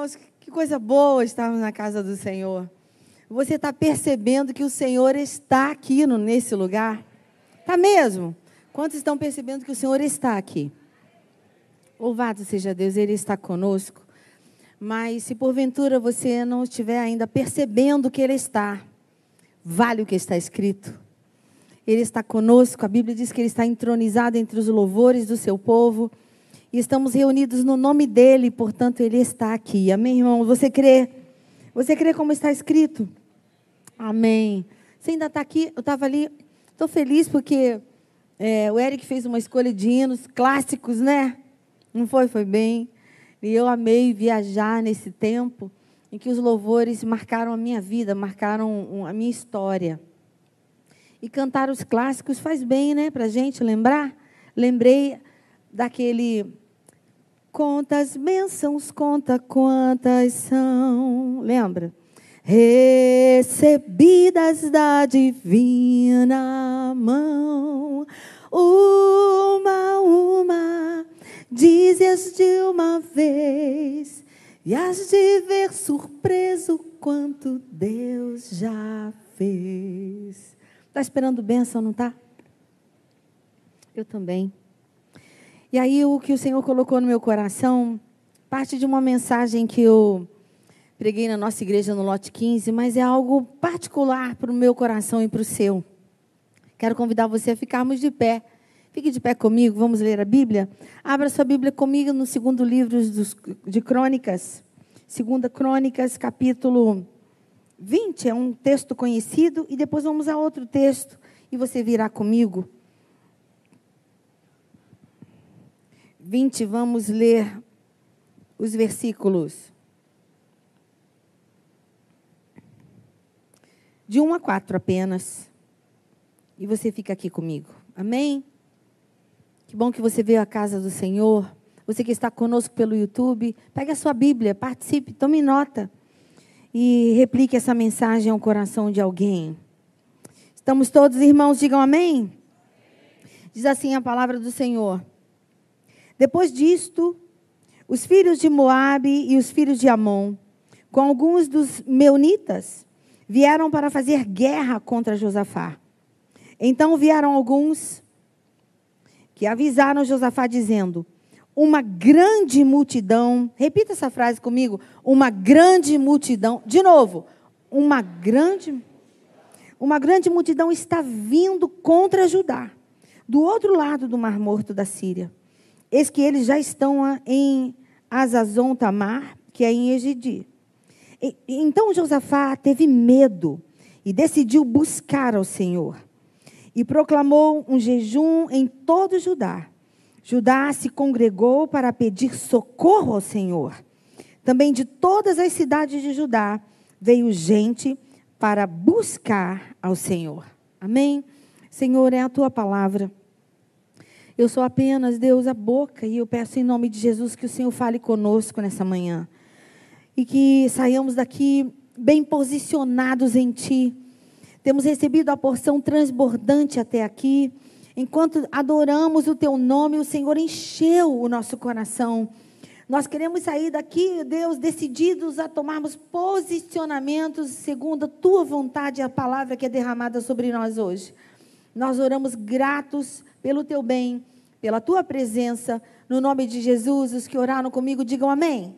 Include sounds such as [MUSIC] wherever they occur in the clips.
Irmãos, que coisa boa estarmos na casa do Senhor. Você está percebendo que o Senhor está aqui no, nesse lugar? Está mesmo? Quantos estão percebendo que o Senhor está aqui? Louvado seja Deus, Ele está conosco. Mas se porventura você não estiver ainda percebendo que Ele está, vale o que está escrito. Ele está conosco, a Bíblia diz que Ele está entronizado entre os louvores do seu povo. E estamos reunidos no nome dEle, portanto, Ele está aqui. Amém, irmão? Você crê? Você crê como está escrito? Amém. Você ainda está aqui? Eu estava ali, estou feliz porque é, o Eric fez uma escolha de hinos clássicos, né? Não foi? Foi bem. E eu amei viajar nesse tempo em que os louvores marcaram a minha vida, marcaram a minha história. E cantar os clássicos faz bem, né, para gente lembrar. Lembrei daquele Contas bênçãos, conta quantas são. Lembra? Recebidas da divina mão, uma, uma Dize-as de uma vez e as de ver surpreso quanto Deus já fez. Está esperando bênção, não está? Eu também. E aí o que o Senhor colocou no meu coração, parte de uma mensagem que eu preguei na nossa igreja no lote 15, mas é algo particular para o meu coração e para o seu. Quero convidar você a ficarmos de pé. Fique de pé comigo, vamos ler a Bíblia? Abra sua Bíblia comigo no segundo livro de Crônicas. Segunda Crônicas, capítulo 20. É um texto conhecido. E depois vamos a outro texto. E você virá comigo. 20, vamos ler os versículos. De 1 a 4 apenas. E você fica aqui comigo. Amém? Que bom que você veio à casa do Senhor. Você que está conosco pelo YouTube, pegue a sua Bíblia, participe, tome nota e replique essa mensagem ao coração de alguém. Estamos todos irmãos, digam amém? Diz assim a palavra do Senhor. Depois disto, os filhos de Moabe e os filhos de Amon, com alguns dos meunitas, vieram para fazer guerra contra Josafá. Então vieram alguns que avisaram Josafá dizendo: Uma grande multidão, repita essa frase comigo, uma grande multidão, de novo, uma grande uma grande multidão está vindo contra Judá, do outro lado do Mar Morto da Síria. Eis que eles já estão em Azazon Tamar, que é em Egidi. então Josafá teve medo e decidiu buscar ao Senhor e proclamou um jejum em todo Judá. Judá se congregou para pedir socorro ao Senhor. Também de todas as cidades de Judá veio gente para buscar ao Senhor. Amém? Senhor, é a tua palavra. Eu sou apenas, Deus, a boca, e eu peço em nome de Jesus que o Senhor fale conosco nessa manhã. E que saiamos daqui bem posicionados em Ti temos recebido a porção transbordante até aqui. Enquanto adoramos o teu nome, o Senhor encheu o nosso coração. Nós queremos sair daqui, Deus, decididos a tomarmos posicionamentos segundo a tua vontade e a palavra que é derramada sobre nós hoje. Nós oramos gratos pelo teu bem, pela tua presença. No nome de Jesus, os que oraram comigo, digam amém.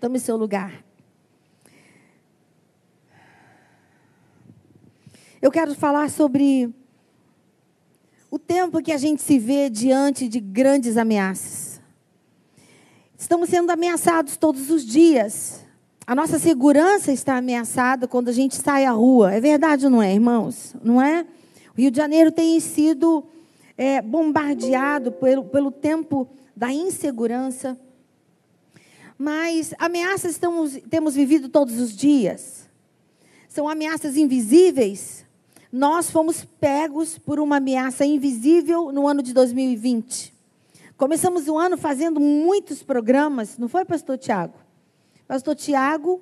Tome seu lugar. Eu quero falar sobre o tempo que a gente se vê diante de grandes ameaças. Estamos sendo ameaçados todos os dias. A nossa segurança está ameaçada quando a gente sai à rua. É verdade ou não é, irmãos? Não é? O Rio de Janeiro tem sido é, bombardeado pelo, pelo tempo da insegurança. Mas ameaças estamos, temos vivido todos os dias. São ameaças invisíveis, nós fomos pegos por uma ameaça invisível no ano de 2020. Começamos o ano fazendo muitos programas, não foi, pastor Tiago? Pastor Tiago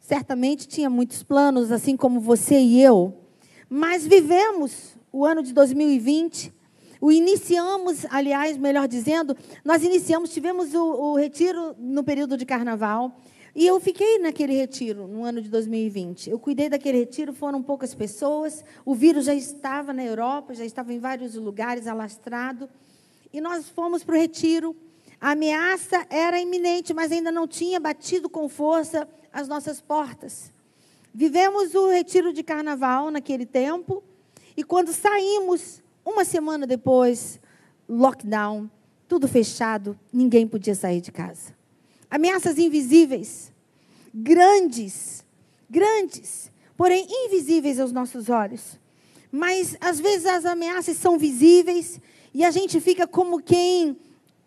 certamente tinha muitos planos, assim como você e eu, mas vivemos o ano de 2020, o iniciamos, aliás, melhor dizendo, nós iniciamos, tivemos o, o retiro no período de carnaval. E eu fiquei naquele retiro no ano de 2020. Eu cuidei daquele retiro, foram poucas pessoas. O vírus já estava na Europa, já estava em vários lugares alastrado. E nós fomos para o retiro. A ameaça era iminente, mas ainda não tinha batido com força as nossas portas. Vivemos o retiro de carnaval naquele tempo. E quando saímos, uma semana depois, lockdown, tudo fechado, ninguém podia sair de casa ameaças invisíveis, grandes, grandes, porém invisíveis aos nossos olhos. Mas às vezes as ameaças são visíveis e a gente fica como quem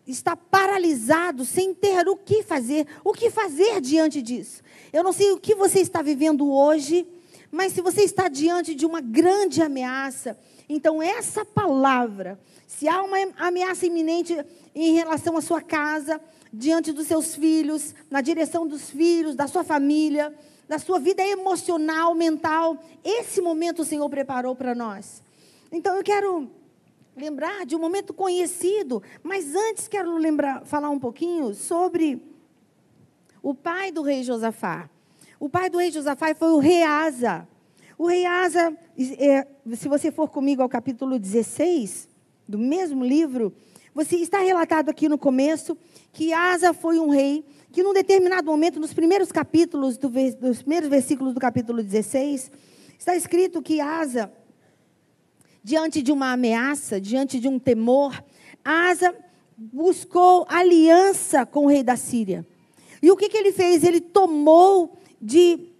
está paralisado, sem ter o que fazer, o que fazer diante disso. Eu não sei o que você está vivendo hoje, mas se você está diante de uma grande ameaça, então essa palavra, se há uma ameaça iminente em relação à sua casa, diante dos seus filhos, na direção dos filhos, da sua família, da sua vida emocional, mental. Esse momento o Senhor preparou para nós. Então eu quero lembrar de um momento conhecido, mas antes quero lembrar, falar um pouquinho sobre o pai do rei Josafá. O pai do rei Josafá foi o rei Asa. O rei Asa, é, se você for comigo ao capítulo 16 do mesmo livro, você está relatado aqui no começo que Asa foi um rei que, num determinado momento, nos primeiros capítulos, do, dos primeiros versículos do capítulo 16, está escrito que Asa, diante de uma ameaça, diante de um temor, Asa buscou aliança com o rei da Síria. E o que, que ele fez? Ele tomou de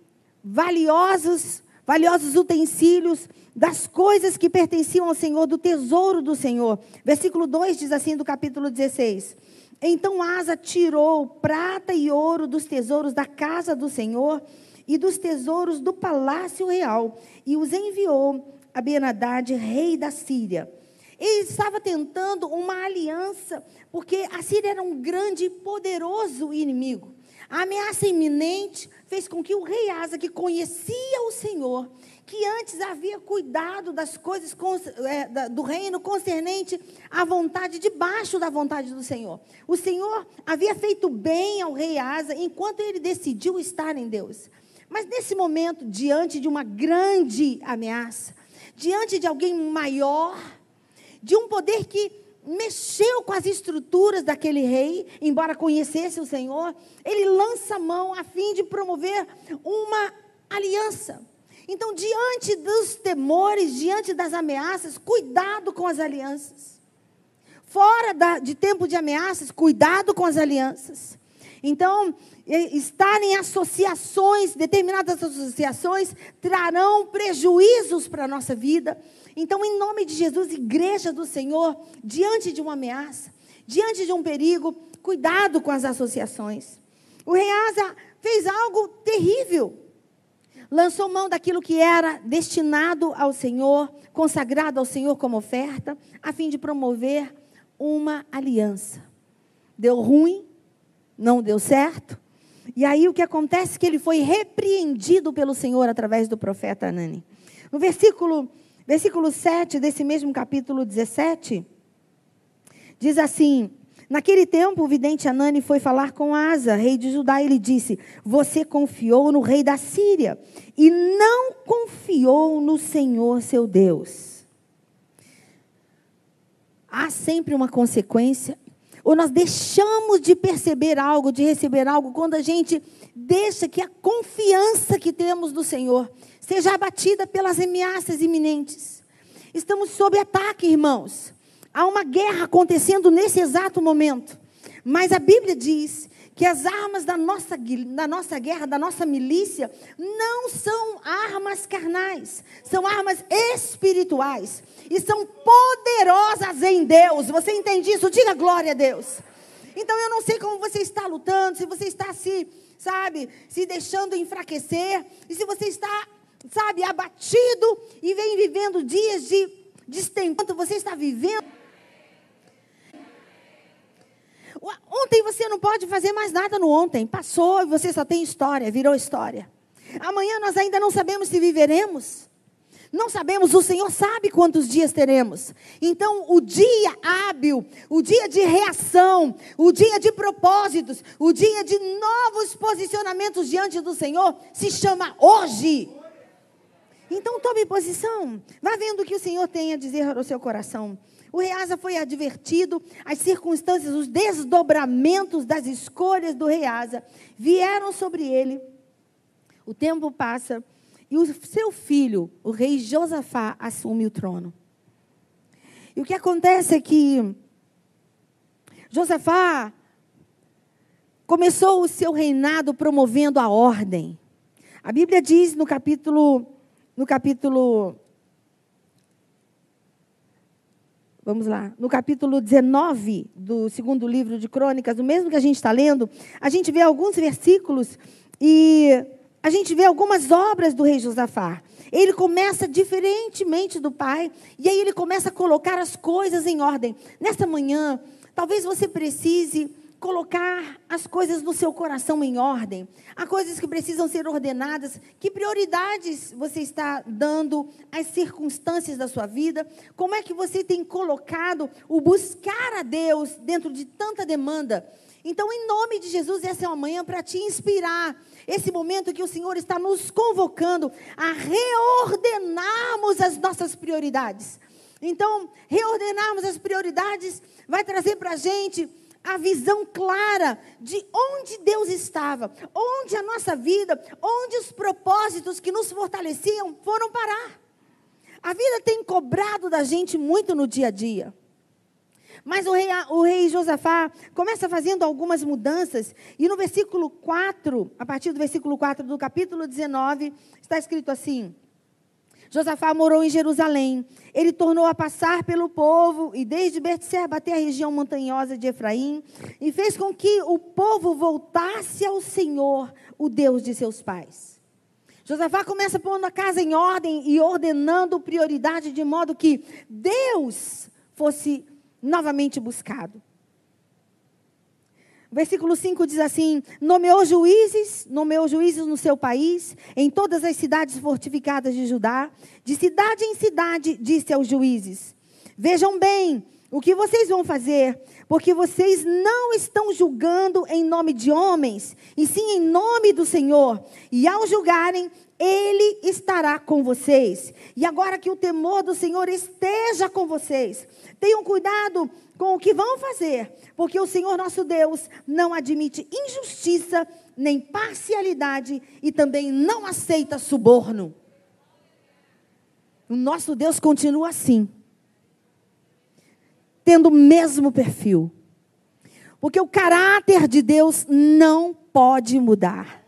valiosos, valiosos utensílios das coisas que pertenciam ao Senhor, do tesouro do Senhor. Versículo 2 diz assim, do capítulo 16: Então Asa tirou prata e ouro dos tesouros da casa do Senhor e dos tesouros do palácio real e os enviou a Benadad, rei da Síria. Ele estava tentando uma aliança, porque a Síria era um grande e poderoso inimigo. A ameaça iminente fez com que o rei Asa, que conhecia o Senhor, que antes havia cuidado das coisas é, do reino concernente à vontade, debaixo da vontade do Senhor. O Senhor havia feito bem ao rei Asa enquanto ele decidiu estar em Deus. Mas nesse momento, diante de uma grande ameaça, diante de alguém maior, de um poder que mexeu com as estruturas daquele rei, embora conhecesse o Senhor, ele lança mão a fim de promover uma aliança. Então, diante dos temores, diante das ameaças, cuidado com as alianças. Fora da, de tempo de ameaças, cuidado com as alianças. Então, estar em associações, determinadas associações, trarão prejuízos para a nossa vida. Então, em nome de Jesus, igreja do Senhor, diante de uma ameaça, diante de um perigo, cuidado com as associações. O rei Asa fez algo terrível lançou mão daquilo que era destinado ao Senhor, consagrado ao Senhor como oferta, a fim de promover uma aliança. Deu ruim, não deu certo. E aí o que acontece é que ele foi repreendido pelo Senhor através do profeta Anani. No versículo, versículo 7 desse mesmo capítulo 17, diz assim: Naquele tempo, o vidente Anani foi falar com Asa, rei de Judá, e ele disse: Você confiou no rei da Síria e não confiou no Senhor seu Deus. Há sempre uma consequência. Ou nós deixamos de perceber algo, de receber algo, quando a gente deixa que a confiança que temos no Senhor seja abatida pelas ameaças iminentes. Estamos sob ataque, irmãos. Há uma guerra acontecendo nesse exato momento. Mas a Bíblia diz que as armas da nossa, da nossa guerra, da nossa milícia, não são armas carnais, são armas espirituais. E são poderosas em Deus. Você entende isso? Diga glória a Deus. Então eu não sei como você está lutando, se você está se, sabe, se deixando enfraquecer, e se você está, sabe, abatido e vem vivendo dias de destempo, você está vivendo Ontem você não pode fazer mais nada no ontem. Passou e você só tem história, virou história. Amanhã nós ainda não sabemos se viveremos. Não sabemos, o Senhor sabe quantos dias teremos. Então, o dia hábil, o dia de reação, o dia de propósitos, o dia de novos posicionamentos diante do Senhor se chama hoje. Então, tome posição. Vá vendo o que o Senhor tem a dizer ao seu coração. O Reasa foi advertido, as circunstâncias, os desdobramentos das escolhas do Reasa vieram sobre ele. O tempo passa e o seu filho, o rei Josafá, assume o trono. E o que acontece é que Josafá começou o seu reinado promovendo a ordem. A Bíblia diz no capítulo no capítulo Vamos lá. No capítulo 19 do segundo livro de Crônicas, o mesmo que a gente está lendo, a gente vê alguns versículos e a gente vê algumas obras do rei Josafá. Ele começa diferentemente do pai, e aí ele começa a colocar as coisas em ordem. Nesta manhã, talvez você precise colocar as coisas no seu coração em ordem. Há coisas que precisam ser ordenadas. Que prioridades você está dando às circunstâncias da sua vida? Como é que você tem colocado o buscar a Deus dentro de tanta demanda? Então, em nome de Jesus, essa é uma manhã para te inspirar. Esse momento que o Senhor está nos convocando a reordenarmos as nossas prioridades. Então, reordenarmos as prioridades vai trazer para a gente a visão clara de onde Deus estava, onde a nossa vida, onde os propósitos que nos fortaleciam foram parar. A vida tem cobrado da gente muito no dia a dia. Mas o rei, o rei Josafá começa fazendo algumas mudanças, e no versículo 4, a partir do versículo 4 do capítulo 19, está escrito assim: Josafá morou em Jerusalém. Ele tornou a passar pelo povo, e desde Betseba até a região montanhosa de Efraim, e fez com que o povo voltasse ao Senhor, o Deus de seus pais. Josafá começa pondo a casa em ordem e ordenando prioridade de modo que Deus fosse novamente buscado. Versículo 5 diz assim: nomeou juízes, nomeou juízes no seu país, em todas as cidades fortificadas de Judá. De cidade em cidade, disse aos juízes: Vejam bem o que vocês vão fazer, porque vocês não estão julgando em nome de homens, e sim em nome do Senhor. E ao julgarem, ele estará com vocês. E agora que o temor do Senhor esteja com vocês, tenham cuidado com o que vão fazer, porque o Senhor nosso Deus não admite injustiça, nem parcialidade e também não aceita suborno. O nosso Deus continua assim, tendo o mesmo perfil. Porque o caráter de Deus não pode mudar.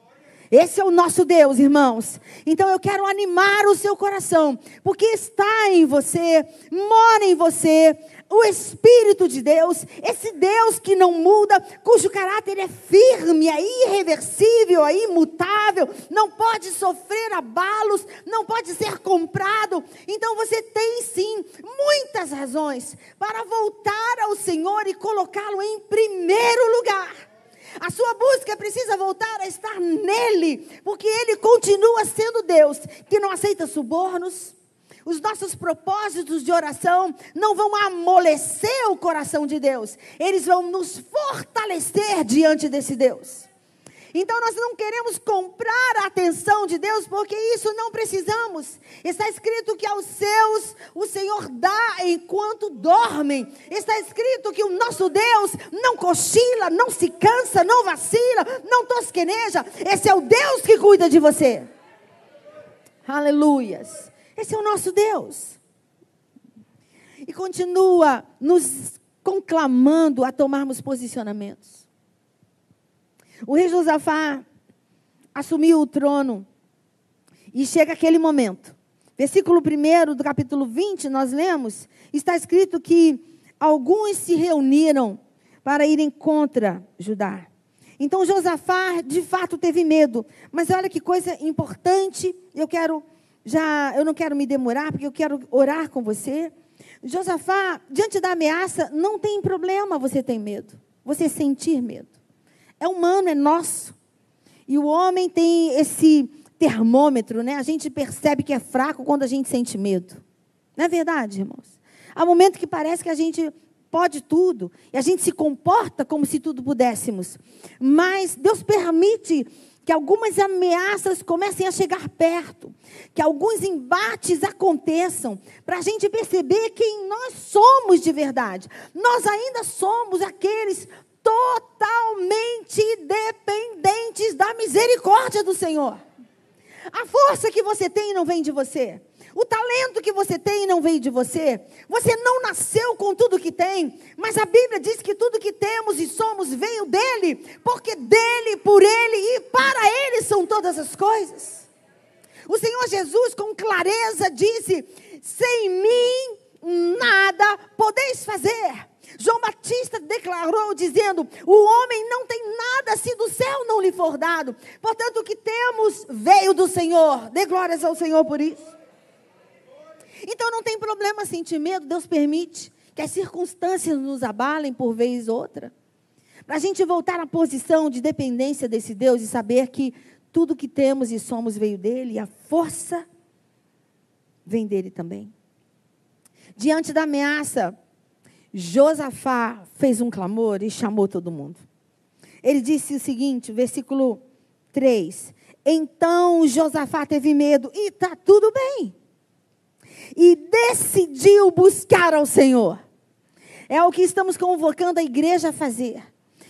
Esse é o nosso Deus, irmãos. Então eu quero animar o seu coração, porque está em você, mora em você o Espírito de Deus, esse Deus que não muda, cujo caráter é firme, é irreversível, é imutável, não pode sofrer abalos, não pode ser comprado. Então você tem sim muitas razões para voltar ao Senhor e colocá-lo em primeiro lugar. A sua busca precisa voltar a estar nele, porque ele continua sendo Deus, que não aceita subornos. Os nossos propósitos de oração não vão amolecer o coração de Deus, eles vão nos fortalecer diante desse Deus. Então nós não queremos comprar a atenção de Deus, porque isso não precisamos. Está escrito que aos seus o Senhor dá enquanto dormem. Está escrito que o nosso Deus não cochila, não se cansa, não vacila, não tosqueneja. Esse é o Deus que cuida de você. Aleluias. Esse é o nosso Deus. E continua nos conclamando a tomarmos posicionamentos. O rei Josafá assumiu o trono e chega aquele momento. Versículo 1 do capítulo 20, nós lemos, está escrito que alguns se reuniram para irem contra Judá. Então Josafá, de fato, teve medo. Mas olha que coisa importante, eu quero já, eu não quero me demorar, porque eu quero orar com você. Josafá, diante da ameaça, não tem problema você ter medo, você sentir medo. É humano, é nosso. E o homem tem esse termômetro, né? A gente percebe que é fraco quando a gente sente medo. Não é verdade, irmãos? Há momentos que parece que a gente pode tudo e a gente se comporta como se tudo pudéssemos. Mas Deus permite que algumas ameaças comecem a chegar perto, que alguns embates aconteçam, para a gente perceber quem nós somos de verdade. Nós ainda somos aqueles totalmente dependentes da misericórdia do Senhor. A força que você tem não vem de você. O talento que você tem não veio de você. Você não nasceu com tudo que tem. Mas a Bíblia diz que tudo que temos e somos veio dele. Porque dele, por ele e para ele são todas as coisas. O Senhor Jesus, com clareza, disse: Sem mim nada podeis fazer. João Batista declarou, dizendo: O homem não tem nada se do céu não lhe for dado. Portanto, o que temos veio do Senhor. Dê glórias ao Senhor por isso. Então não tem problema sentir medo, Deus permite que as circunstâncias nos abalem por vez ou outra. Para a gente voltar à posição de dependência desse Deus e saber que tudo que temos e somos veio dele, e a força vem dele também. Diante da ameaça, Josafá fez um clamor e chamou todo mundo. Ele disse o seguinte, versículo 3: Então Josafá teve medo, e está tudo bem e decidiu buscar ao Senhor. É o que estamos convocando a igreja a fazer.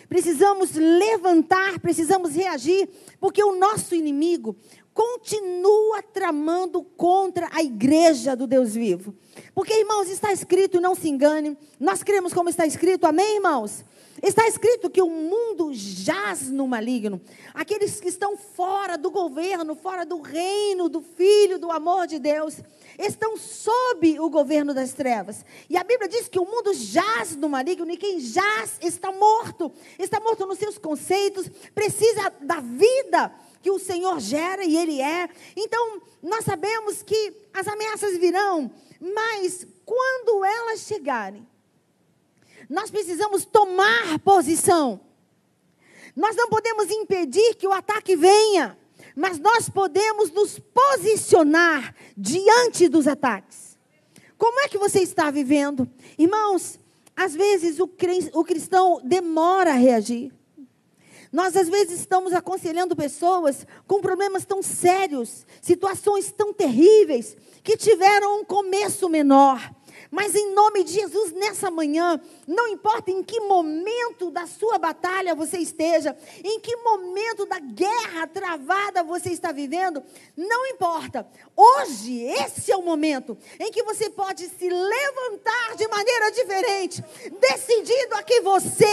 Precisamos levantar, precisamos reagir, porque o nosso inimigo continua tramando contra a igreja do Deus vivo. Porque, irmãos, está escrito, não se engane, nós cremos como está escrito, amém, irmãos? Está escrito que o mundo jaz no maligno. Aqueles que estão fora do governo, fora do reino, do Filho, do amor de Deus, estão sob o governo das trevas. E a Bíblia diz que o mundo jaz no maligno e quem jaz está morto. Está morto nos seus conceitos, precisa da vida que o Senhor gera e Ele é. Então, nós sabemos que as ameaças virão, mas quando elas chegarem, nós precisamos tomar posição. Nós não podemos impedir que o ataque venha, mas nós podemos nos posicionar diante dos ataques. Como é que você está vivendo? Irmãos, às vezes o cristão demora a reagir. Nós, às vezes, estamos aconselhando pessoas com problemas tão sérios, situações tão terríveis, que tiveram um começo menor. Mas em nome de Jesus, nessa manhã, não importa em que momento da sua batalha você esteja, em que momento da guerra travada você está vivendo, não importa. Hoje, esse é o momento em que você pode se levantar de maneira diferente, decidido a que você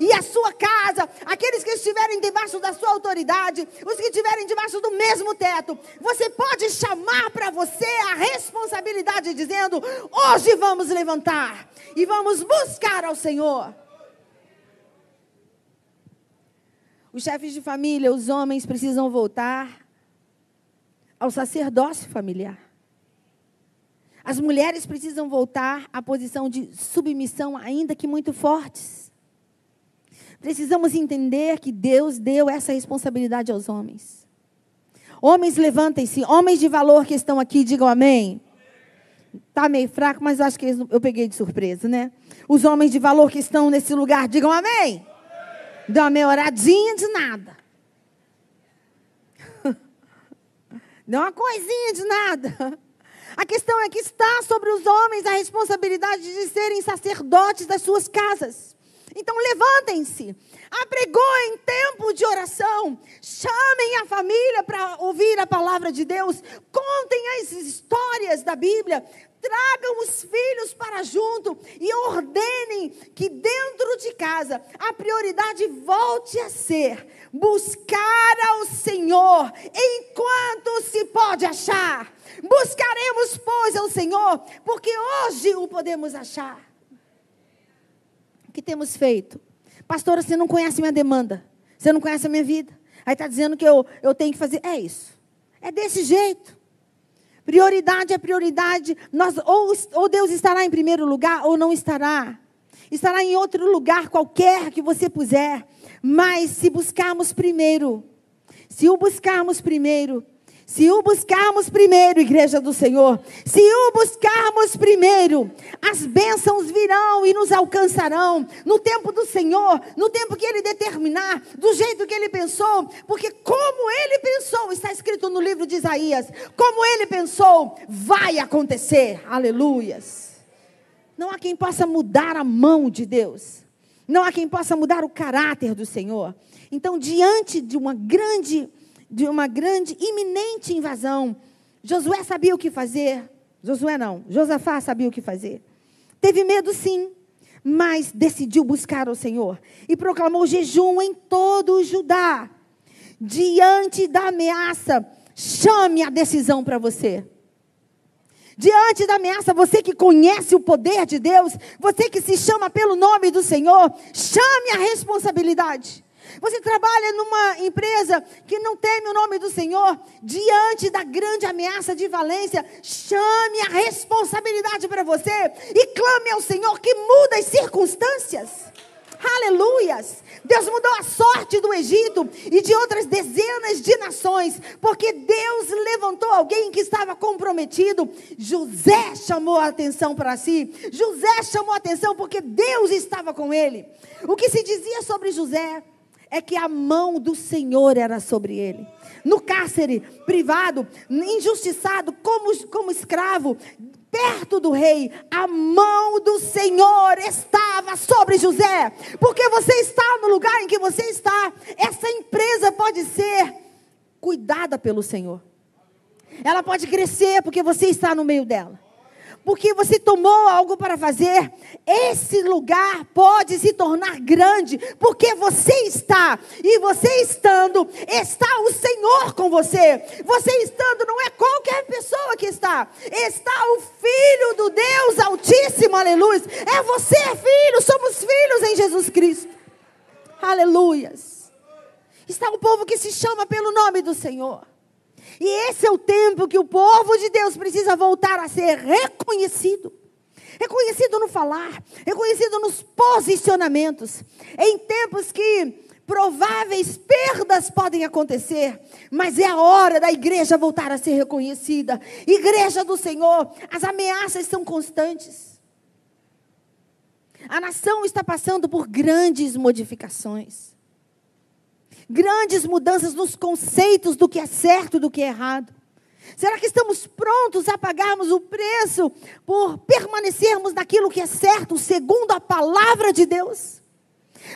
e a sua casa, aqueles que estiverem debaixo da sua autoridade, os que estiverem debaixo do mesmo teto, você pode chamar para você a responsabilidade, dizendo: hoje vamos levantar e vamos buscar ao Senhor. Os chefes de família, os homens precisam voltar ao sacerdócio familiar. As mulheres precisam voltar à posição de submissão, ainda que muito fortes. Precisamos entender que Deus deu essa responsabilidade aos homens. Homens, levantem-se. Homens de valor que estão aqui, digam amém. Está meio fraco, mas acho que eu peguei de surpresa, né? Os homens de valor que estão nesse lugar, digam amém. amém. Deu uma meia oradinha de nada. [LAUGHS] Deu uma coisinha de nada. A questão é que está sobre os homens a responsabilidade de serem sacerdotes das suas casas. Então levantem-se, apregoem tempo de oração, chamem a família para ouvir a palavra de Deus, contem as histórias da Bíblia, tragam os filhos para junto e ordenem que dentro de casa a prioridade volte a ser buscar ao Senhor enquanto se pode achar. Buscaremos, pois, ao Senhor, porque hoje o podemos achar. O que temos feito? Pastora, você não conhece minha demanda. Você não conhece a minha vida. Aí está dizendo que eu, eu tenho que fazer. É isso. É desse jeito. Prioridade é prioridade. Nós, ou, ou Deus estará em primeiro lugar ou não estará. Estará em outro lugar qualquer que você puser. Mas se buscarmos primeiro, se o buscarmos primeiro, Se o buscarmos primeiro, igreja do Senhor, se o buscarmos primeiro, as bênçãos virão e nos alcançarão no tempo do Senhor, no tempo que Ele determinar, do jeito que Ele pensou, porque como Ele pensou, está escrito no livro de Isaías, como Ele pensou, vai acontecer. Aleluias. Não há quem possa mudar a mão de Deus, não há quem possa mudar o caráter do Senhor. Então, diante de uma grande de uma grande, iminente invasão. Josué sabia o que fazer. Josué não, Josafá sabia o que fazer. Teve medo, sim, mas decidiu buscar o Senhor e proclamou jejum em todo o Judá. Diante da ameaça, chame a decisão para você. Diante da ameaça, você que conhece o poder de Deus, você que se chama pelo nome do Senhor, chame a responsabilidade. Você trabalha numa empresa que não teme o nome do Senhor, diante da grande ameaça de valência, chame a responsabilidade para você e clame ao Senhor que muda as circunstâncias. Aleluias! Deus mudou a sorte do Egito e de outras dezenas de nações, porque Deus levantou alguém que estava comprometido. José chamou a atenção para si. José chamou a atenção porque Deus estava com ele. O que se dizia sobre José? É que a mão do Senhor era sobre ele. No cárcere privado, injustiçado, como, como escravo, perto do rei, a mão do Senhor estava sobre José. Porque você está no lugar em que você está, essa empresa pode ser cuidada pelo Senhor. Ela pode crescer porque você está no meio dela porque você tomou algo para fazer, esse lugar pode se tornar grande, porque você está, e você estando, está o Senhor com você. Você estando, não é qualquer pessoa que está, está o Filho do Deus Altíssimo, aleluia. É você, filho, somos filhos em Jesus Cristo, aleluias. Está o povo que se chama pelo nome do Senhor. E esse é o tempo que o povo de Deus precisa voltar a ser reconhecido. Reconhecido no falar, reconhecido nos posicionamentos. Em tempos que prováveis perdas podem acontecer, mas é a hora da igreja voltar a ser reconhecida. Igreja do Senhor, as ameaças são constantes. A nação está passando por grandes modificações grandes mudanças nos conceitos do que é certo e do que é errado? Será que estamos prontos a pagarmos o preço por permanecermos naquilo que é certo, segundo a palavra de Deus?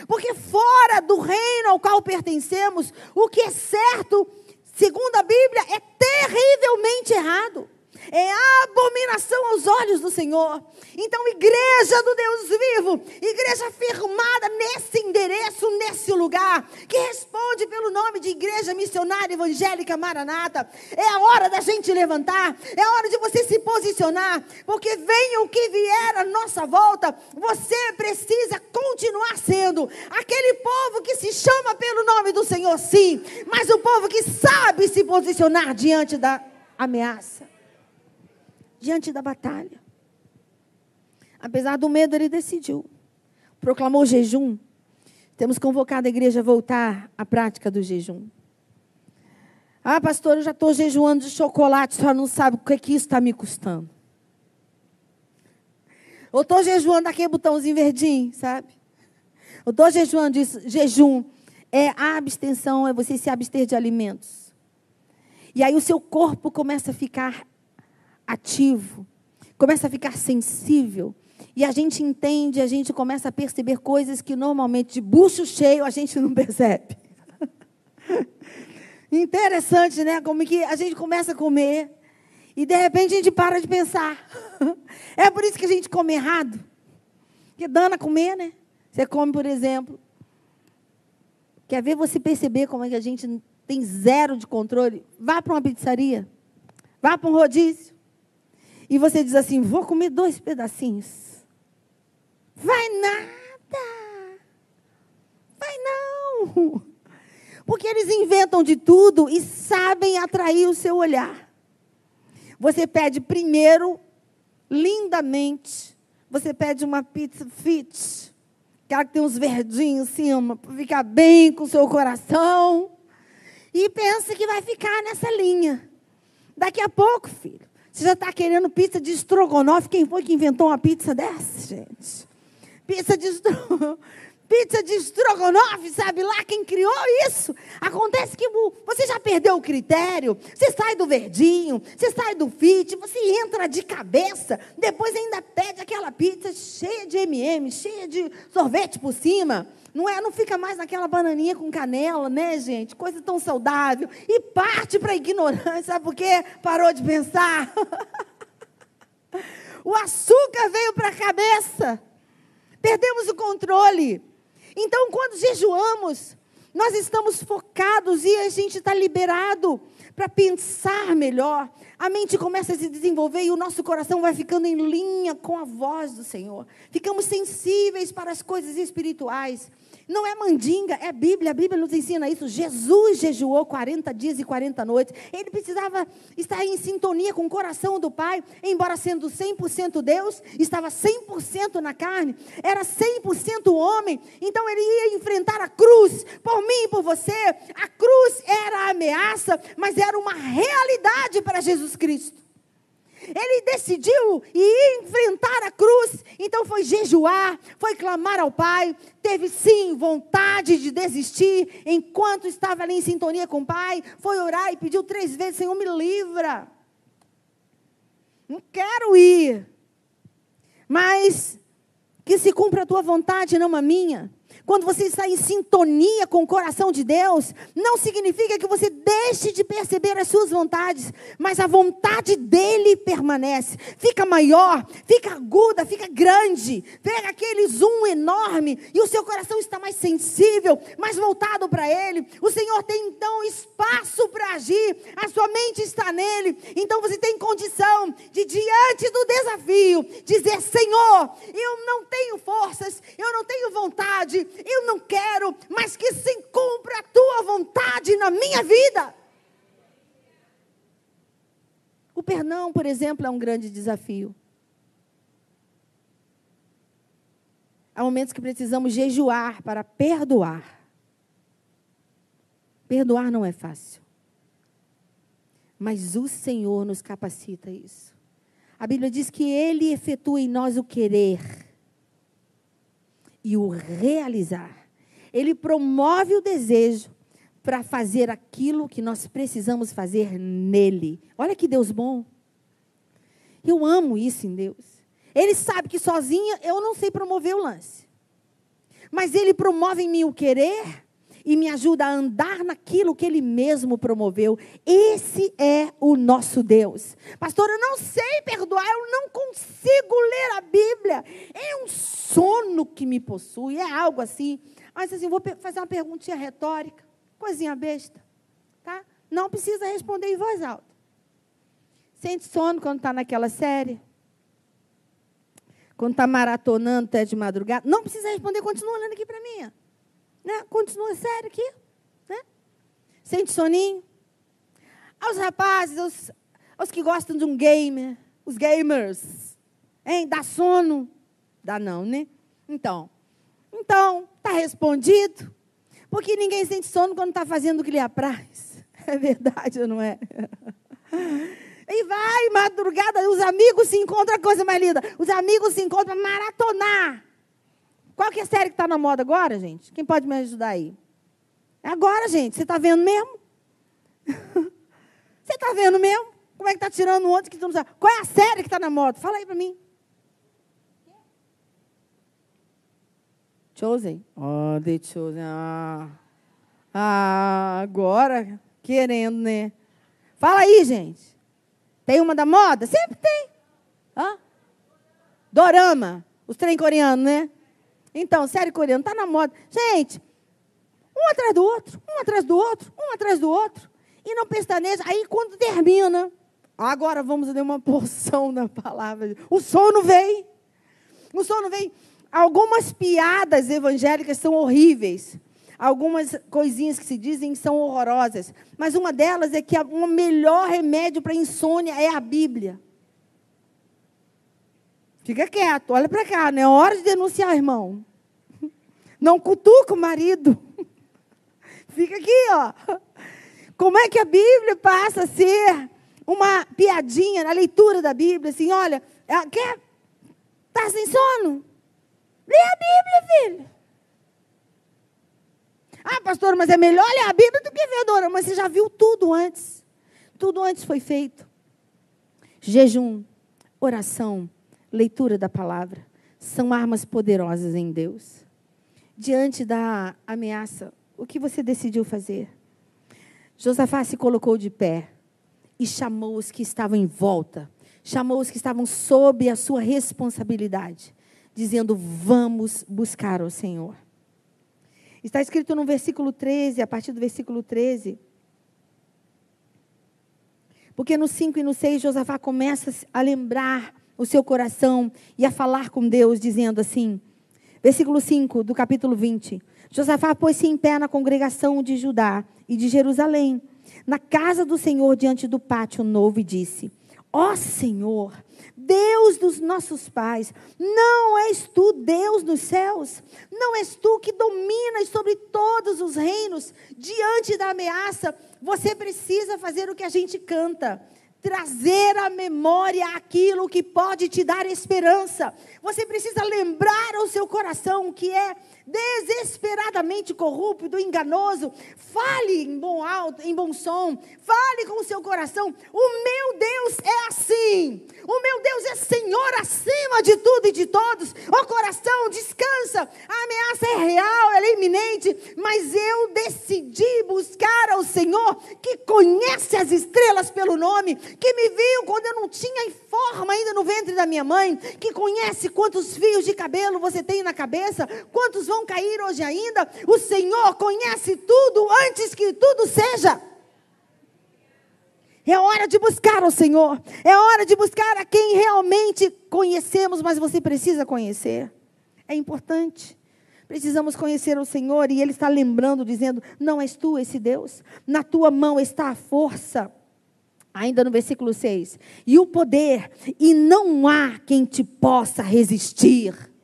Porque fora do reino ao qual pertencemos, o que é certo, segundo a Bíblia, é terrivelmente errado é abominação aos olhos do Senhor. Então, igreja do Deus vivo, igreja firmada nesse endereço, nesse lugar, que responde pelo nome de Igreja Missionária Evangélica Maranata. É a hora da gente levantar, é a hora de você se posicionar, porque venha o que vier à nossa volta, você precisa continuar sendo aquele povo que se chama pelo nome do Senhor, sim, mas o povo que sabe se posicionar diante da ameaça diante da batalha. Apesar do medo, ele decidiu. Proclamou jejum. Temos convocado a igreja a voltar à prática do jejum. Ah, pastor, eu já estou jejuando de chocolate, só não sabe o que, é que isso está me custando. Eu estou jejuando aquele botãozinho verdinho, sabe? Eu estou jejuando disso. Jejum é a abstenção, é você se abster de alimentos. E aí o seu corpo começa a ficar ativo, começa a ficar sensível. E a gente entende, a gente começa a perceber coisas que normalmente de bucho cheio a gente não percebe. [LAUGHS] Interessante, né? Como que a gente começa a comer e de repente a gente para de pensar. [LAUGHS] É por isso que a gente come errado. Que dana comer, né? Você come, por exemplo. Quer ver você perceber como é que a gente tem zero de controle? Vá para uma pizzaria. Vá para um rodízio e você diz assim: vou comer dois pedacinhos. Vai nada. Vai não. [LAUGHS] Porque eles inventam de tudo e sabem atrair o seu olhar. Você pede primeiro, lindamente, você pede uma pizza fit, aquela que tem uns verdinhos em cima, para ficar bem com o seu coração. E pensa que vai ficar nessa linha. Daqui a pouco, filho. Você já está querendo pizza de estrogonofe? Quem foi que inventou uma pizza dessa, gente? Pizza de estrogonofe pizza de estrogonofe, sabe lá quem criou isso? Acontece que você já perdeu o critério, você sai do verdinho, você sai do fit, você entra de cabeça, depois ainda pede aquela pizza cheia de M&M, cheia de sorvete por cima. Não é, não fica mais naquela bananinha com canela, né, gente? Coisa tão saudável. E parte para a ignorância, sabe por quê? Parou de pensar. [LAUGHS] o açúcar veio para a cabeça. Perdemos o controle. Então, quando jejuamos, nós estamos focados e a gente está liberado para pensar melhor. A mente começa a se desenvolver e o nosso coração vai ficando em linha com a voz do Senhor. Ficamos sensíveis para as coisas espirituais. Não é mandinga, é Bíblia. A Bíblia nos ensina isso. Jesus jejuou 40 dias e 40 noites. Ele precisava estar em sintonia com o coração do Pai, embora sendo 100% Deus, estava 100% na carne, era 100% homem. Então ele ia enfrentar a cruz por mim e por você. A cruz era a ameaça, mas era uma realidade para Jesus Cristo. Ele decidiu ir enfrentar a cruz. Então foi jejuar, foi clamar ao Pai. Teve sim vontade de desistir enquanto estava ali em sintonia com o Pai. Foi orar e pediu três vezes: Senhor, me livra. Não quero ir. Mas que se cumpra a tua vontade, não a minha. Quando você está em sintonia com o coração de Deus, não significa que você deixe de perceber as suas vontades, mas a vontade dele permanece. Fica maior, fica aguda, fica grande. Pega aquele zoom enorme e o seu coração está mais sensível, mais voltado para ele. O Senhor tem então espaço para agir, a sua mente está nele. Então você tem condição de, diante do desafio, dizer: Senhor, eu não tenho forças, eu não tenho vontade, eu não quero, mas que se cumpra a tua vontade na minha vida. O perdão, por exemplo, é um grande desafio. Há momentos que precisamos jejuar para perdoar. Perdoar não é fácil. Mas o Senhor nos capacita a isso. A Bíblia diz que Ele efetua em nós o querer e o realizar. Ele promove o desejo para fazer aquilo que nós precisamos fazer nele. Olha que Deus bom. Eu amo isso em Deus. Ele sabe que sozinha eu não sei promover o lance. Mas ele promove em mim o querer e me ajuda a andar naquilo que Ele mesmo promoveu. Esse é o nosso Deus. Pastor, eu não sei perdoar, eu não consigo ler a Bíblia. É um sono que me possui, é algo assim. Mas assim, vou fazer uma perguntinha retórica, coisinha besta, tá? Não precisa responder em voz alta. Sente sono quando está naquela série? Quando está maratonando até de madrugada? Não precisa responder, continua olhando aqui para mim. Né? Continua sério aqui. Né? Sente soninho. Aos rapazes, aos, aos que gostam de um gamer, os gamers. Hein? Dá sono? Dá não, né? Então, então, está respondido. Porque ninguém sente sono quando está fazendo o que lhe apraz. [LAUGHS] É verdade ou não é? [LAUGHS] E vai, madrugada, os amigos se encontram, a coisa mais linda. Os amigos se encontram maratonar. Qual que é a série que está na moda agora, gente? Quem pode me ajudar aí? É agora, gente. Você está vendo mesmo? [LAUGHS] Você está vendo mesmo? Como é que está tirando ontem que tu não sabe? Qual é a série que está na moda? Fala aí para mim. Chosen? Oh, The Chosen. Ah. ah, agora querendo, né? Fala aí, gente. Tem uma da moda? Sempre tem. Hã? Dorama. Os trem coreanos, né? Então, série coreana está na moda. Gente, um atrás do outro, um atrás do outro, um atrás do outro. E não pestaneja. Aí, quando termina, agora vamos dar uma [LAUGHS] porção da palavra. O sono vem. O sono vem. Algumas piadas evangélicas são horríveis. Algumas coisinhas que se dizem são horrorosas. Mas uma delas é que o melhor remédio para insônia é a Bíblia. Fica quieto, olha para cá, não é hora de denunciar, irmão. Não cutuca o marido. Fica aqui, ó. Como é que a Bíblia passa a ser uma piadinha na leitura da Bíblia, assim, olha, é, quer tá sem sono? Lê a Bíblia, filho. Ah, pastor, mas é melhor ler a Bíblia do que ver a dona. Mas você já viu tudo antes. Tudo antes foi feito. Jejum, oração, leitura da palavra são armas poderosas em Deus. Diante da ameaça, o que você decidiu fazer? Josafá se colocou de pé e chamou os que estavam em volta, chamou os que estavam sob a sua responsabilidade, dizendo: Vamos buscar o Senhor. Está escrito no versículo 13, a partir do versículo 13. Porque no 5 e no 6, Josafá começa a lembrar o seu coração e a falar com Deus, dizendo assim, versículo 5 do capítulo 20: Josafá pôs-se em pé na congregação de Judá e de Jerusalém, na casa do Senhor, diante do pátio novo, e disse: Ó oh, Senhor, Deus dos nossos pais, não és tu Deus dos céus? Não és tu que dominas sobre todos os reinos? Diante da ameaça, você precisa fazer o que a gente canta trazer à memória aquilo que pode te dar esperança. Você precisa lembrar ao seu coração que é desesperadamente corrupto, enganoso. Fale em bom alto, em bom som. Fale com o seu coração. O meu Deus é assim. O meu Deus é Senhor acima de tudo e de todos. O coração descansa. A ameaça é real, ela é iminente, mas eu decidi buscar ao Senhor que conhece as estrelas pelo nome, que me viu quando eu não tinha forma ainda no ventre da minha mãe, que conhece quantos fios de cabelo você tem na cabeça, quantos vão cair hoje ainda. O Senhor conhece tudo antes que tudo seja. É hora de buscar o Senhor. É hora de buscar a quem realmente conhecemos, mas você precisa conhecer. É importante. Precisamos conhecer o Senhor e Ele está lembrando, dizendo: Não és tu esse Deus, na tua mão está a força. Ainda no versículo 6: E o poder, e não há quem te possa resistir.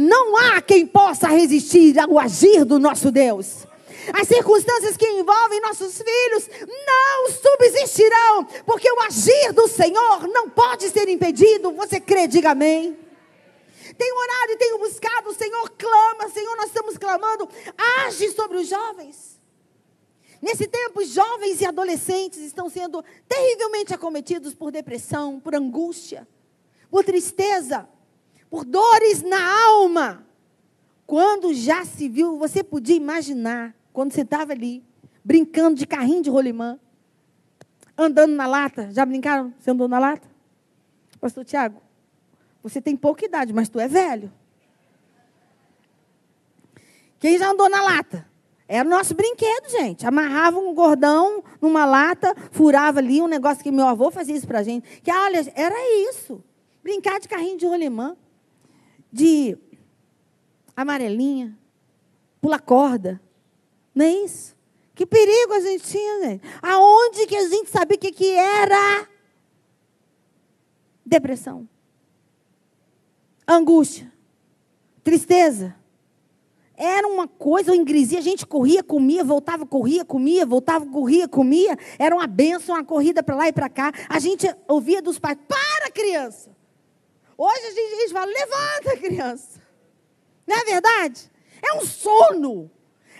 Não há quem possa resistir ao agir do nosso Deus. As circunstâncias que envolvem nossos filhos não subsistirão, porque o agir do Senhor não pode ser impedido. Você crê? Diga amém. Tenho orado e tenho buscado, o Senhor clama, Senhor, nós estamos clamando, age sobre os jovens. Nesse tempo, jovens e adolescentes estão sendo terrivelmente acometidos por depressão, por angústia, por tristeza por dores na alma. Quando já se viu, você podia imaginar, quando você estava ali, brincando de carrinho de rolimã, andando na lata. Já brincaram? Você andou na lata? Pastor Tiago, você tem pouca idade, mas tu é velho. Quem já andou na lata? Era o nosso brinquedo, gente. Amarrava um gordão numa lata, furava ali um negócio que meu avô fazia isso pra gente. Que, olha, era isso. Brincar de carrinho de rolimã de amarelinha, pula corda. Não é isso? Que perigo a gente tinha, gente. Aonde que a gente sabia o que, que era? Depressão. Angústia. Tristeza. Era uma coisa, uma ingresia, a gente corria, comia, voltava, corria, comia, voltava, corria, comia. Era uma benção, uma corrida para lá e para cá. A gente ouvia dos pais, para criança. Hoje a gente fala, levanta, criança. Não é verdade? É um sono.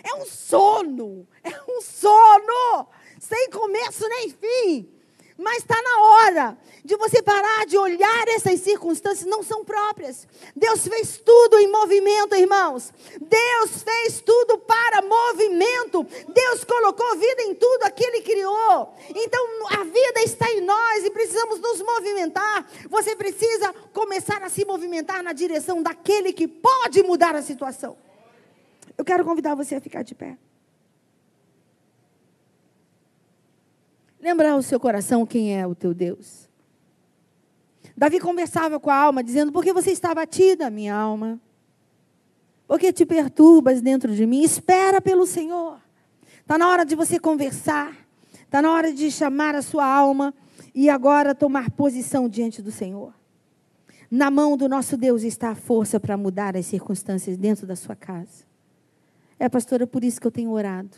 É um sono. É um sono. Sem começo nem fim. Mas está na hora de você parar de olhar essas circunstâncias, não são próprias. Deus fez tudo em movimento, irmãos. Deus fez tudo para movimento. Deus colocou vida em tudo que criou. Então a vida está em nós e precisamos nos movimentar. Você precisa começar a se movimentar na direção daquele que pode mudar a situação. Eu quero convidar você a ficar de pé. Lembrar o seu coração quem é o teu Deus. Davi conversava com a alma, dizendo: Por que você está batida, minha alma? Por que te perturbas dentro de mim? Espera pelo Senhor. Está na hora de você conversar. Está na hora de chamar a sua alma e agora tomar posição diante do Senhor. Na mão do nosso Deus está a força para mudar as circunstâncias dentro da sua casa. É, pastora, por isso que eu tenho orado.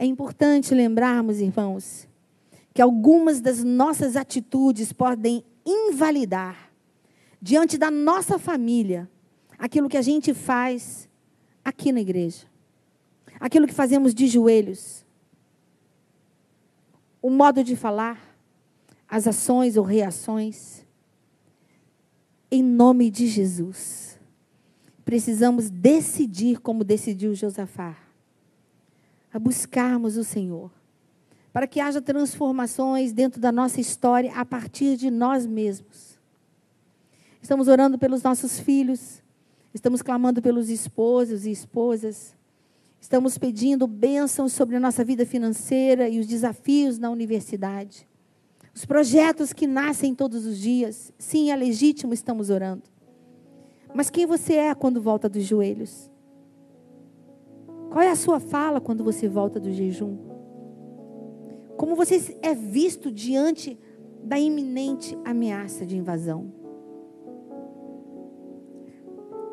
É importante lembrarmos, irmãos, que algumas das nossas atitudes podem invalidar diante da nossa família aquilo que a gente faz aqui na igreja, aquilo que fazemos de joelhos, o modo de falar, as ações ou reações. Em nome de Jesus, precisamos decidir como decidiu Josafá, a buscarmos o Senhor, para que haja transformações dentro da nossa história a partir de nós mesmos. Estamos orando pelos nossos filhos, estamos clamando pelos esposos e esposas, estamos pedindo bênçãos sobre a nossa vida financeira e os desafios na universidade. Os projetos que nascem todos os dias. Sim, é legítimo, estamos orando. Mas quem você é quando volta dos joelhos? Qual é a sua fala quando você volta do jejum? Como você é visto diante da iminente ameaça de invasão?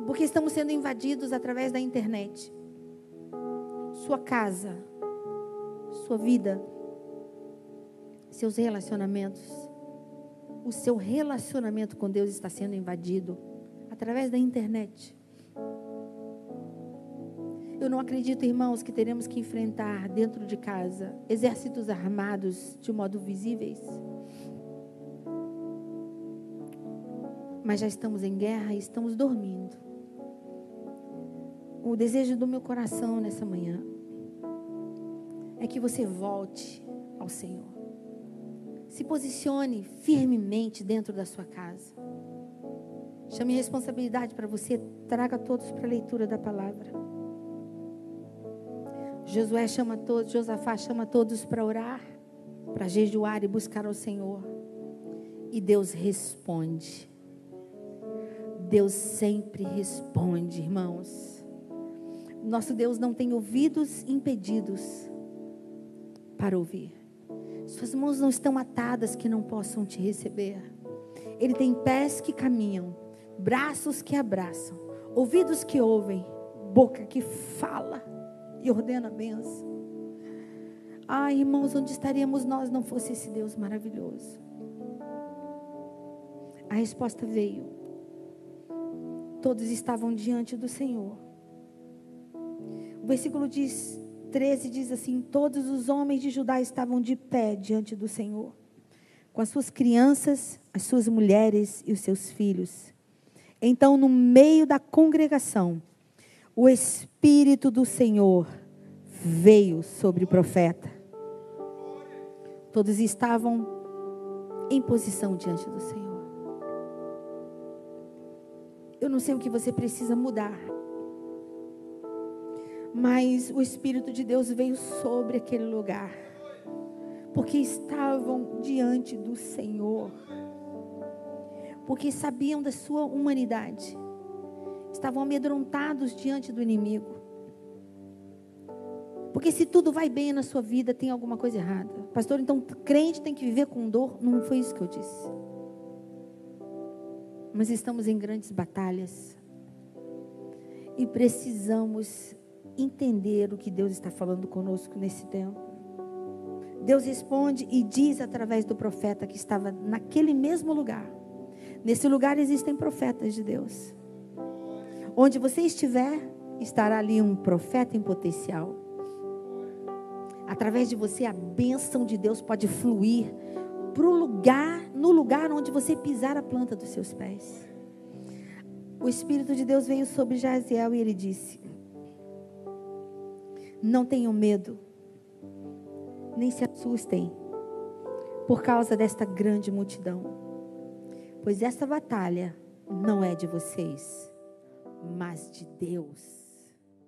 Porque estamos sendo invadidos através da internet. Sua casa, sua vida, seus relacionamentos. O seu relacionamento com Deus está sendo invadido através da internet. Eu não acredito, irmãos, que teremos que enfrentar dentro de casa exércitos armados de modo visíveis. Mas já estamos em guerra e estamos dormindo. O desejo do meu coração nessa manhã é que você volte ao Senhor. Se posicione firmemente dentro da sua casa. Chame responsabilidade para você, traga todos para a leitura da palavra. Josué chama todos, Josafá chama todos para orar, para jejuar e buscar ao Senhor. E Deus responde. Deus sempre responde, irmãos. Nosso Deus não tem ouvidos impedidos para ouvir. Suas mãos não estão atadas que não possam te receber. Ele tem pés que caminham, braços que abraçam, ouvidos que ouvem, boca que fala e ordena a bênção. Ah, irmãos, onde estaríamos nós não fosse esse Deus maravilhoso? A resposta veio. Todos estavam diante do Senhor. O versículo diz: 13 diz assim: Todos os homens de Judá estavam de pé diante do Senhor, com as suas crianças, as suas mulheres e os seus filhos. Então, no meio da congregação, o Espírito do Senhor veio sobre o profeta. Todos estavam em posição diante do Senhor. Eu não sei o que você precisa mudar mas o Espírito de Deus veio sobre aquele lugar, porque estavam diante do Senhor, porque sabiam da sua humanidade, estavam amedrontados diante do inimigo. Porque se tudo vai bem na sua vida, tem alguma coisa errada. Pastor, então crente tem que viver com dor? Não foi isso que eu disse. Mas estamos em grandes batalhas. E precisamos entender o que Deus está falando conosco nesse tempo. Deus responde e diz através do profeta que estava naquele mesmo lugar. Nesse lugar existem profetas de Deus. Onde você estiver, estará ali um profeta em potencial. Através de você, a bênção de Deus pode fluir para o lugar, no lugar onde você pisar a planta dos seus pés. O Espírito de Deus veio sobre Jaziel e ele disse: não tenham medo, nem se assustem por causa desta grande multidão, pois esta batalha não é de vocês, mas de Deus.